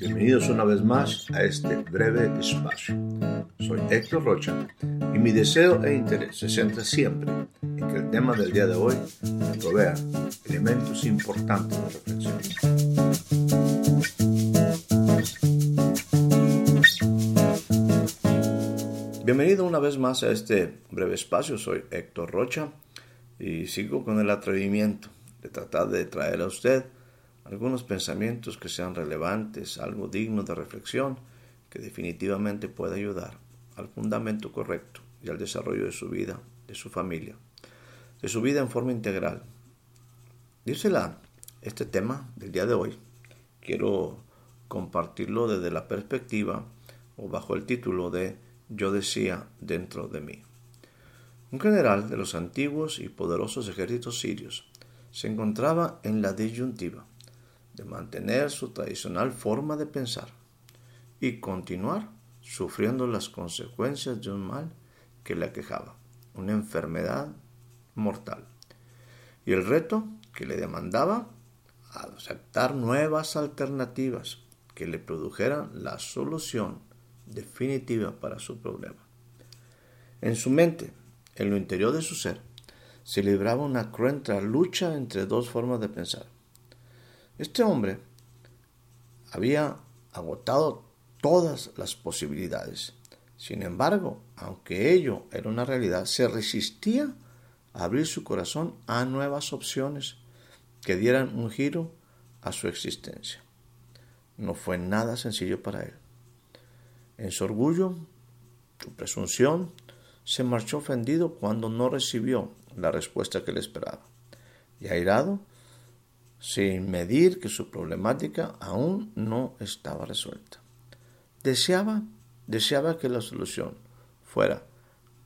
Bienvenidos una vez más a este breve espacio. Soy Héctor Rocha y mi deseo e interés se centra siempre en que el tema del día de hoy me provea elementos importantes de reflexión. Bienvenido una vez más a este breve espacio. Soy Héctor Rocha y sigo con el atrevimiento de tratar de traer a usted algunos pensamientos que sean relevantes, algo digno de reflexión, que definitivamente pueda ayudar al fundamento correcto y al desarrollo de su vida, de su familia, de su vida en forma integral. Dírsela este tema del día de hoy. Quiero compartirlo desde la perspectiva o bajo el título de Yo decía dentro de mí. Un general de los antiguos y poderosos ejércitos sirios se encontraba en la disyuntiva de mantener su tradicional forma de pensar y continuar sufriendo las consecuencias de un mal que le aquejaba, una enfermedad mortal. Y el reto que le demandaba aceptar nuevas alternativas que le produjeran la solución definitiva para su problema. En su mente, en lo interior de su ser, se libraba una cruenta lucha entre dos formas de pensar. Este hombre había agotado todas las posibilidades. Sin embargo, aunque ello era una realidad, se resistía a abrir su corazón a nuevas opciones que dieran un giro a su existencia. No fue nada sencillo para él. En su orgullo, su presunción, se marchó ofendido cuando no recibió la respuesta que le esperaba. Y airado, sin medir que su problemática aún no estaba resuelta. Deseaba, deseaba que la solución fuera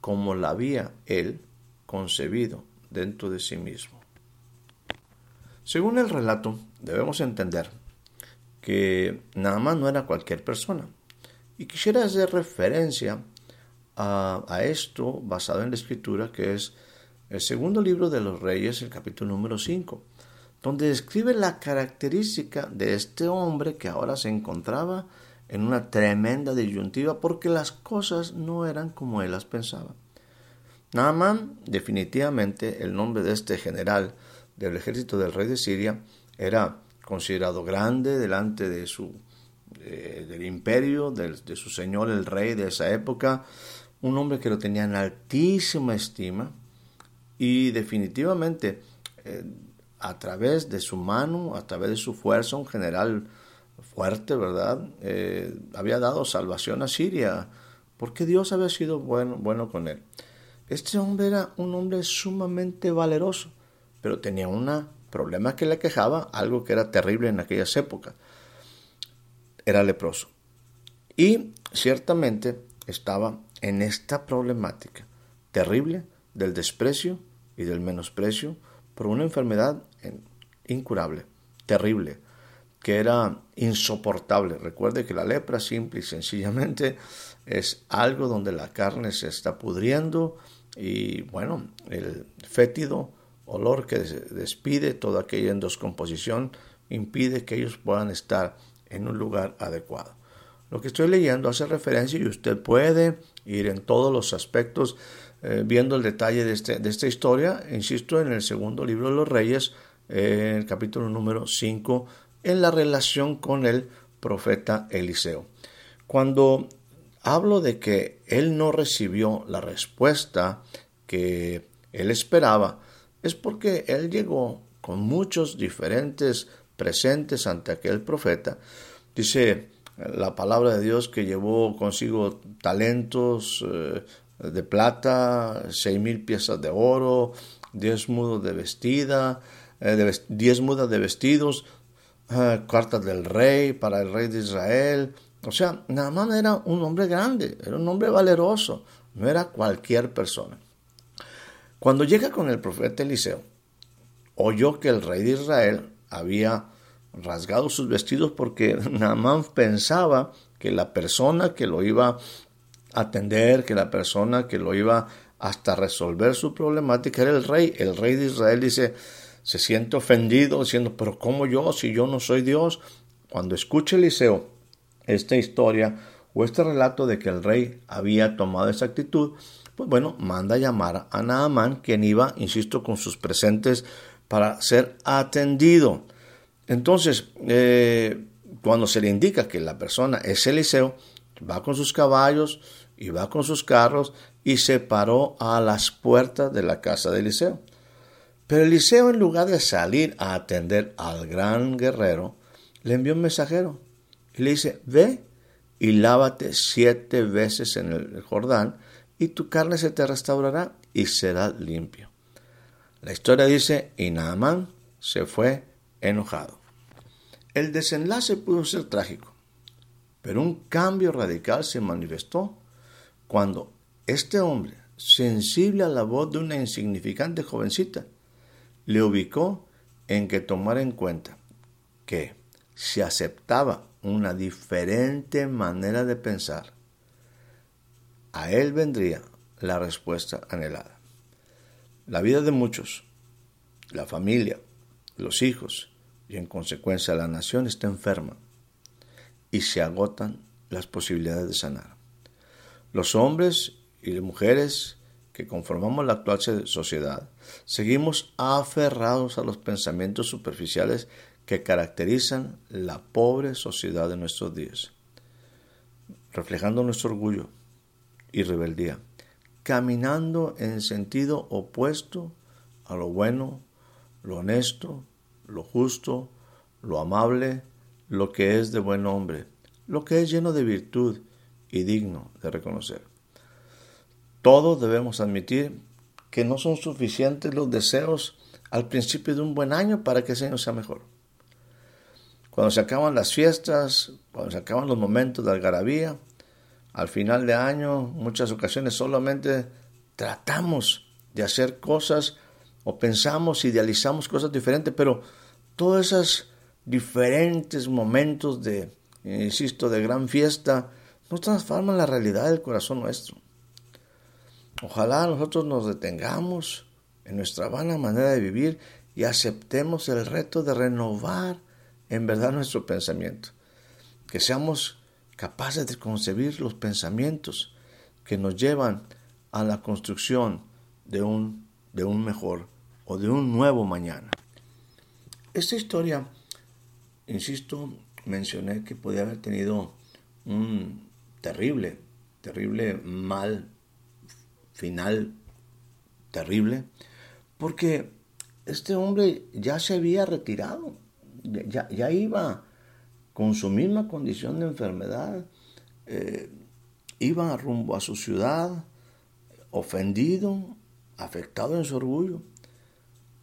como la había él concebido dentro de sí mismo. Según el relato, debemos entender que nada más no era cualquier persona. Y quisiera hacer referencia a, a esto basado en la escritura que es el segundo libro de los reyes, el capítulo número 5, donde describe la característica de este hombre que ahora se encontraba en una tremenda disyuntiva porque las cosas no eran como él las pensaba. Naaman, definitivamente el nombre de este general del ejército del rey de Siria, era considerado grande delante de su del imperio, de, su señor el rey de esa época, un hombre que lo tenía en altísima estima, y definitivamente eh, a través de su mano, a través de su fuerza, un general fuerte, ¿verdad? Eh, había dado salvación a Siria, porque Dios había sido bueno, bueno con él. Este hombre era un hombre sumamente valeroso, pero tenía un problema que le quejaba, algo que era terrible en aquellas épocas. Era leproso. Y ciertamente estaba en esta problemática terrible del desprecio y del menosprecio por una enfermedad incurable, terrible, que era insoportable. Recuerde que la lepra simple y sencillamente es algo donde la carne se está pudriendo y bueno, el fétido olor que despide toda aquella en descomposición impide que ellos puedan estar en un lugar adecuado. Lo que estoy leyendo hace referencia y usted puede ir en todos los aspectos eh, viendo el detalle de, este, de, esta historia, insisto, en el segundo libro de los Reyes, el capítulo número 5, en la relación con el profeta Eliseo. Cuando hablo de que él no recibió la respuesta que él esperaba, es porque él llegó con muchos diferentes presentes ante aquel profeta. Dice la palabra de Dios que llevó consigo talentos, eh, de plata, seis mil piezas de oro, diez mudos de vestida, eh, diez mudas de vestidos, eh, cartas del rey para el rey de Israel. O sea, Naaman era un hombre grande, era un hombre valeroso, no era cualquier persona. Cuando llega con el profeta Eliseo, oyó que el rey de Israel había rasgado sus vestidos porque Naamán pensaba que la persona que lo iba atender, que la persona que lo iba hasta resolver su problemática era el rey. El rey de Israel dice, se siente ofendido diciendo, pero ¿cómo yo si yo no soy Dios? Cuando escuche Eliseo esta historia o este relato de que el rey había tomado esa actitud, pues bueno, manda llamar a Naamán, quien iba, insisto, con sus presentes para ser atendido. Entonces, eh, cuando se le indica que la persona es Eliseo, va con sus caballos y va con sus carros y se paró a las puertas de la casa de Eliseo. Pero Eliseo, en lugar de salir a atender al gran guerrero, le envió un mensajero y le dice, ve y lávate siete veces en el Jordán y tu carne se te restaurará y será limpio. La historia dice, y Naamán se fue enojado. El desenlace pudo ser trágico, pero un cambio radical se manifestó cuando este hombre, sensible a la voz de una insignificante jovencita, le ubicó en que tomara en cuenta que si aceptaba una diferente manera de pensar, a él vendría la respuesta anhelada. La vida de muchos, la familia, los hijos y en consecuencia la nación está enferma y se agotan las posibilidades de sanar. Los hombres y las mujeres que conformamos la actual sociedad seguimos aferrados a los pensamientos superficiales que caracterizan la pobre sociedad de nuestros días, reflejando nuestro orgullo y rebeldía, caminando en sentido opuesto a lo bueno, lo honesto, lo justo, lo amable, lo que es de buen hombre, lo que es lleno de virtud y digno de reconocer. Todos debemos admitir que no son suficientes los deseos al principio de un buen año para que ese año sea mejor. Cuando se acaban las fiestas, cuando se acaban los momentos de algarabía, al final de año, muchas ocasiones solamente tratamos de hacer cosas o pensamos, idealizamos cosas diferentes, pero todos esos diferentes momentos de, insisto, de gran fiesta, no transforman la realidad del corazón nuestro. Ojalá nosotros nos detengamos en nuestra vana manera de vivir y aceptemos el reto de renovar en verdad nuestro pensamiento. Que seamos capaces de concebir los pensamientos que nos llevan a la construcción de un, de un mejor o de un nuevo mañana. Esta historia, insisto, mencioné que podía haber tenido un terrible, terrible mal final terrible, porque este hombre ya se había retirado, ya, ya iba con su misma condición de enfermedad, eh, iba rumbo a su ciudad, ofendido, afectado en su orgullo.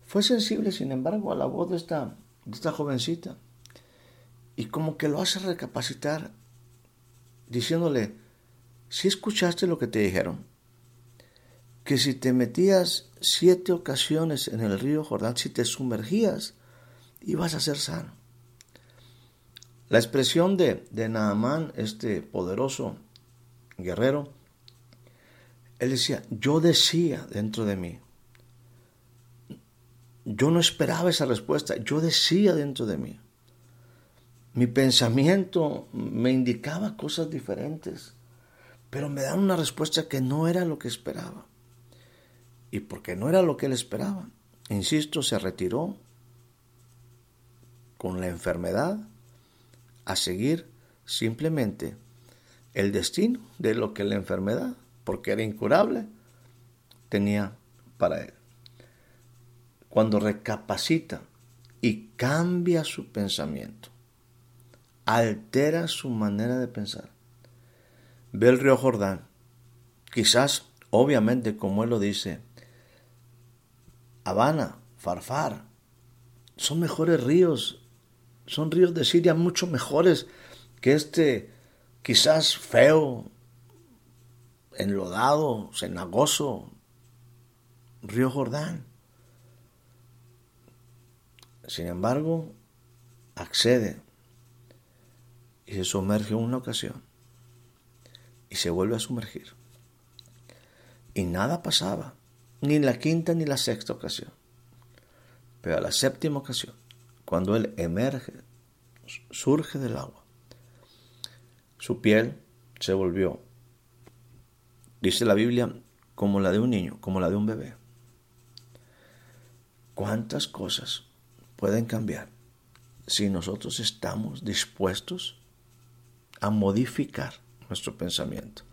Fue sensible, sin embargo, a la voz de esta, de esta jovencita y como que lo hace recapacitar, diciéndole, si escuchaste lo que te dijeron, que si te metías siete ocasiones en el río Jordán, si te sumergías, ibas a ser sano. La expresión de, de Naamán, este poderoso guerrero, él decía, yo decía dentro de mí, yo no esperaba esa respuesta, yo decía dentro de mí. Mi pensamiento me indicaba cosas diferentes, pero me dan una respuesta que no era lo que esperaba y porque no era lo que él esperaba. Insisto, se retiró con la enfermedad a seguir simplemente el destino de lo que la enfermedad, porque era incurable, tenía para él. Cuando recapacita y cambia su pensamiento, altera su manera de pensar, ve el río Jordán, quizás, obviamente, como él lo dice, Habana, Farfar, son mejores ríos, son ríos de Siria mucho mejores que este quizás feo, enlodado, cenagoso, río Jordán. Sin embargo, accede y se sumerge una ocasión y se vuelve a sumergir. Y nada pasaba ni la quinta ni la sexta ocasión. Pero a la séptima ocasión, cuando él emerge, surge del agua, su piel se volvió, dice la Biblia, como la de un niño, como la de un bebé. ¿Cuántas cosas pueden cambiar si nosotros estamos dispuestos a modificar nuestro pensamiento?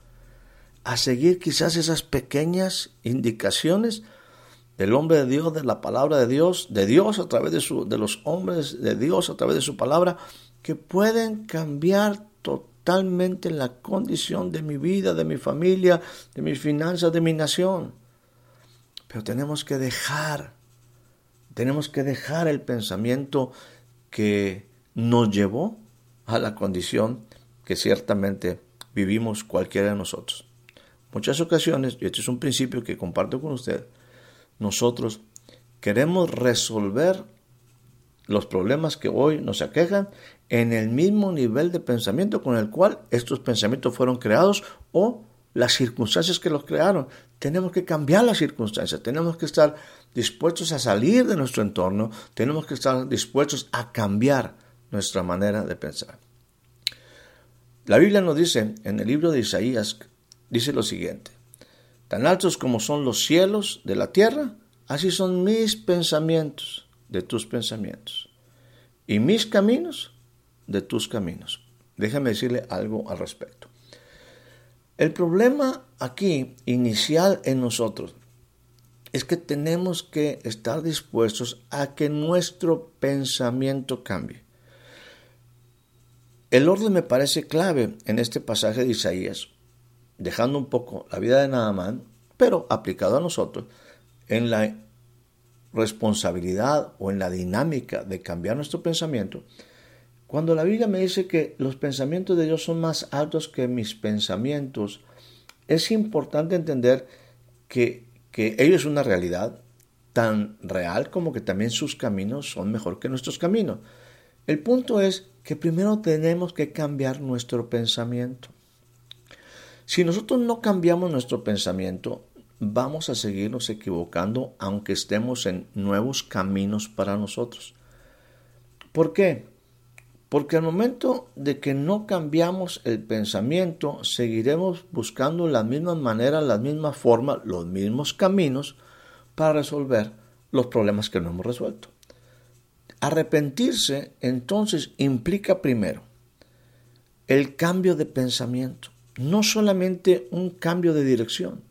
A seguir quizás esas pequeñas indicaciones del hombre de Dios, de la palabra de Dios, de Dios a través de, su, de los hombres de Dios a través de su palabra, que pueden cambiar totalmente la condición de mi vida, de mi familia, de mis finanzas, de mi nación. Pero tenemos que dejar, tenemos que dejar el pensamiento que nos llevó a la condición que ciertamente vivimos cualquiera de nosotros. Muchas ocasiones, y este es un principio que comparto con usted, nosotros queremos resolver los problemas que hoy nos aquejan en el mismo nivel de pensamiento con el cual estos pensamientos fueron creados o las circunstancias que los crearon. Tenemos que cambiar las circunstancias, tenemos que estar dispuestos a salir de nuestro entorno, tenemos que estar dispuestos a cambiar nuestra manera de pensar. La Biblia nos dice en el libro de Isaías, dice lo siguiente, tan altos como son los cielos de la tierra, así son mis pensamientos de tus pensamientos y mis caminos de tus caminos. Déjame decirle algo al respecto. El problema aquí inicial en nosotros es que tenemos que estar dispuestos a que nuestro pensamiento cambie. El orden me parece clave en este pasaje de Isaías, dejando un poco la vida de Naamán, pero aplicado a nosotros, en la responsabilidad o en la dinámica de cambiar nuestro pensamiento, cuando la Biblia me dice que los pensamientos de Dios son más altos que mis pensamientos, es importante entender que, que ello es una realidad tan real como que también sus caminos son mejor que nuestros caminos. El punto es que primero tenemos que cambiar nuestro pensamiento. Si nosotros no cambiamos nuestro pensamiento, vamos a seguirnos equivocando aunque estemos en nuevos caminos para nosotros. ¿Por qué? Porque al momento de que no cambiamos el pensamiento, seguiremos buscando las mismas maneras, las mismas formas, los mismos caminos para resolver los problemas que no hemos resuelto. Arrepentirse entonces implica primero el cambio de pensamiento, no solamente un cambio de dirección,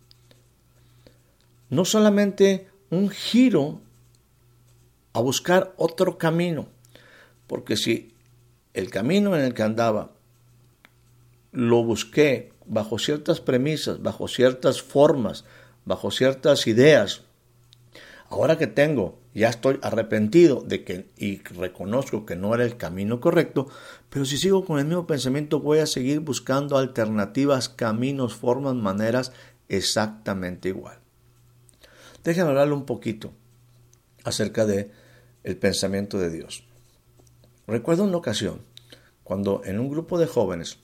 no solamente un giro a buscar otro camino, porque si el camino en el que andaba lo busqué bajo ciertas premisas, bajo ciertas formas, bajo ciertas ideas, ahora que tengo, ya estoy arrepentido de que y reconozco que no era el camino correcto, pero si sigo con el mismo pensamiento voy a seguir buscando alternativas, caminos, formas, maneras exactamente igual. Déjenme hablarle un poquito acerca de el pensamiento de Dios. Recuerdo una ocasión cuando en un grupo de jóvenes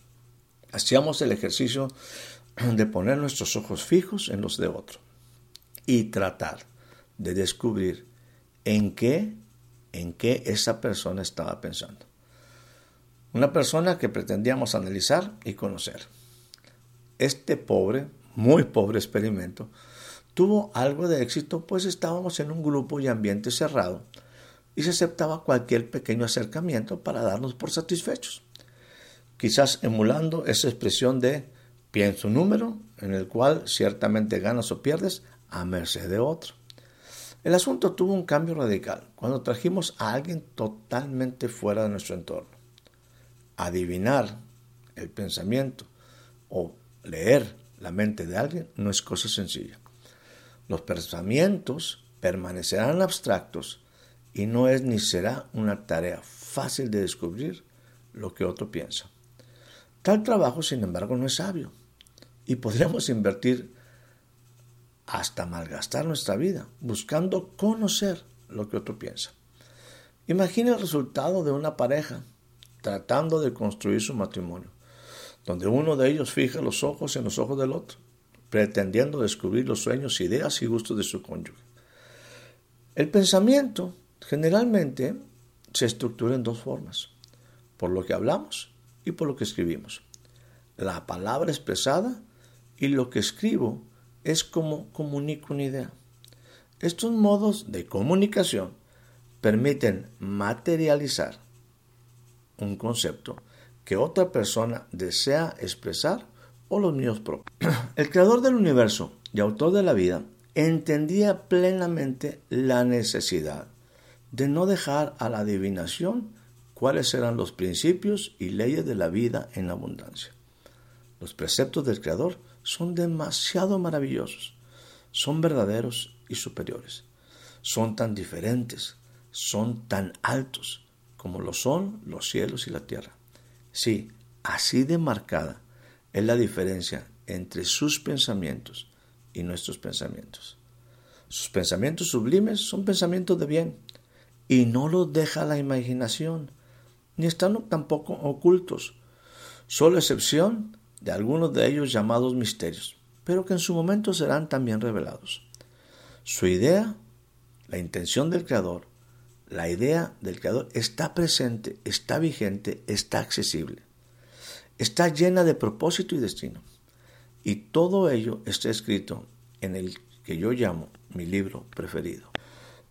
hacíamos el ejercicio de poner nuestros ojos fijos en los de otro y tratar de descubrir en qué en qué esa persona estaba pensando. Una persona que pretendíamos analizar y conocer. Este pobre, muy pobre experimento tuvo algo de éxito, pues estábamos en un grupo y ambiente cerrado y se aceptaba cualquier pequeño acercamiento para darnos por satisfechos. Quizás emulando esa expresión de pienso un número en el cual ciertamente ganas o pierdes a merced de otro. El asunto tuvo un cambio radical cuando trajimos a alguien totalmente fuera de nuestro entorno. Adivinar el pensamiento o leer la mente de alguien no es cosa sencilla. Los pensamientos permanecerán abstractos y no es ni será una tarea fácil de descubrir lo que otro piensa. Tal trabajo, sin embargo, no es sabio y podríamos invertir hasta malgastar nuestra vida buscando conocer lo que otro piensa. Imagina el resultado de una pareja tratando de construir su matrimonio, donde uno de ellos fija los ojos en los ojos del otro pretendiendo descubrir los sueños, ideas y gustos de su cónyuge. El pensamiento generalmente se estructura en dos formas, por lo que hablamos y por lo que escribimos. La palabra expresada y lo que escribo es como comunico una idea. Estos modos de comunicación permiten materializar un concepto que otra persona desea expresar o los míos propios. El creador del universo y autor de la vida entendía plenamente la necesidad de no dejar a la adivinación cuáles eran los principios y leyes de la vida en abundancia. Los preceptos del Creador son demasiado maravillosos, son verdaderos y superiores, son tan diferentes, son tan altos como lo son los cielos y la tierra. Sí, así de marcada es la diferencia entre sus pensamientos y nuestros pensamientos. Sus pensamientos sublimes son pensamientos de bien y no los deja la imaginación, ni están tampoco ocultos, solo excepción de algunos de ellos llamados misterios, pero que en su momento serán también revelados. Su idea, la intención del Creador, la idea del Creador está presente, está vigente, está accesible, está llena de propósito y destino. Y todo ello está escrito en el que yo llamo mi libro preferido.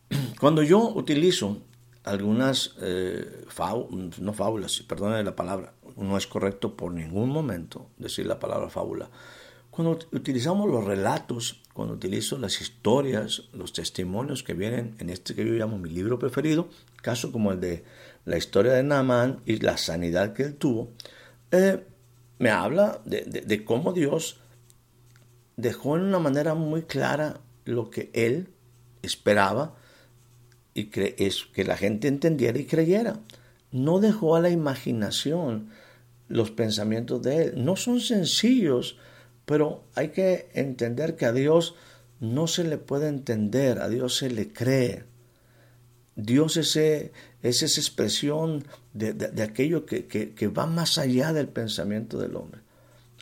Cuando yo utilizo algunas, eh, no fábulas, perdónenme la palabra, no es correcto por ningún momento decir la palabra fábula. Cuando utilizamos los relatos, cuando utilizo las historias, los testimonios que vienen en este que yo llamo mi libro preferido, caso como el de la historia de Naamán y la sanidad que él tuvo, eh, me habla de, cómo Dios dejó en una manera muy clara lo que él esperaba y es que la gente entendiera y creyera. No dejó a la imaginación los pensamientos de Él. No son sencillos, pero hay que entender que a Dios no se le puede entender, a Dios se le cree. Dios es, esa expresión de, aquello que, va más allá del pensamiento del hombre.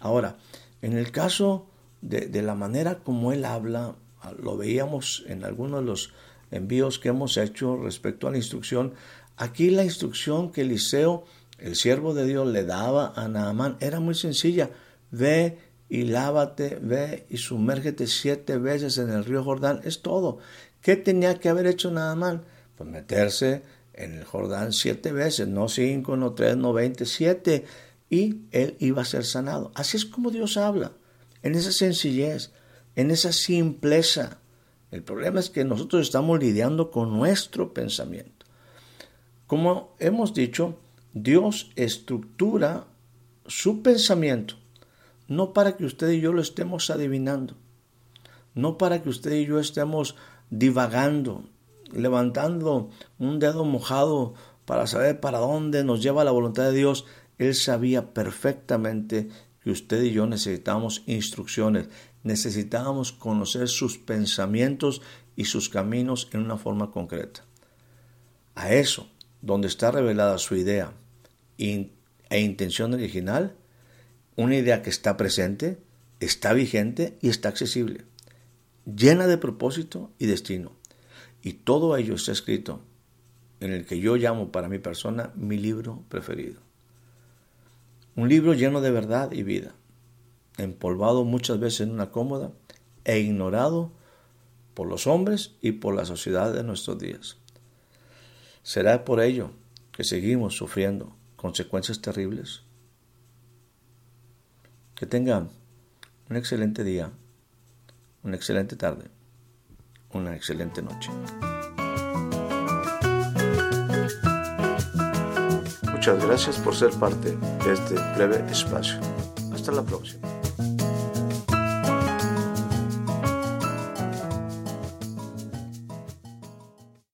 Ahora, en el caso de, de la manera como Él habla, lo veíamos en algunos de los envíos que hemos hecho respecto a la instrucción, aquí la instrucción que Eliseo el siervo de Dios le daba a Naamán era muy sencilla. Ve y lávate, ve y sumérgete siete veces en el río Jordán. Es todo. ¿Qué tenía que haber hecho Naamán? Pues meterse en el Jordán siete veces, no cinco, no tres, no veinte, siete. Y él iba a ser sanado. Así es como Dios habla, en esa sencillez, en esa simpleza. El problema es que nosotros estamos lidiando con nuestro pensamiento. Como hemos dicho, Dios estructura su pensamiento, no para que usted y yo lo estemos adivinando, no para que usted y yo estemos divagando, levantando un dedo mojado para saber para dónde nos lleva la voluntad de Dios. Él sabía perfectamente que usted y yo necesitábamos instrucciones, necesitábamos conocer sus pensamientos y sus caminos en una forma concreta. A eso, donde está revelada su idea, e intención original, una idea que está presente, está vigente y está accesible, llena de propósito y destino. Y todo ello está escrito en el que yo llamo para mi persona mi libro preferido. Un libro lleno de verdad y vida, empolvado muchas veces en una cómoda e ignorado por los hombres y por la sociedad de nuestros días. Será por ello que seguimos sufriendo consecuencias terribles. Que tengan un excelente día, una excelente tarde, una excelente noche. Muchas gracias por ser parte de este breve espacio. Hasta la próxima.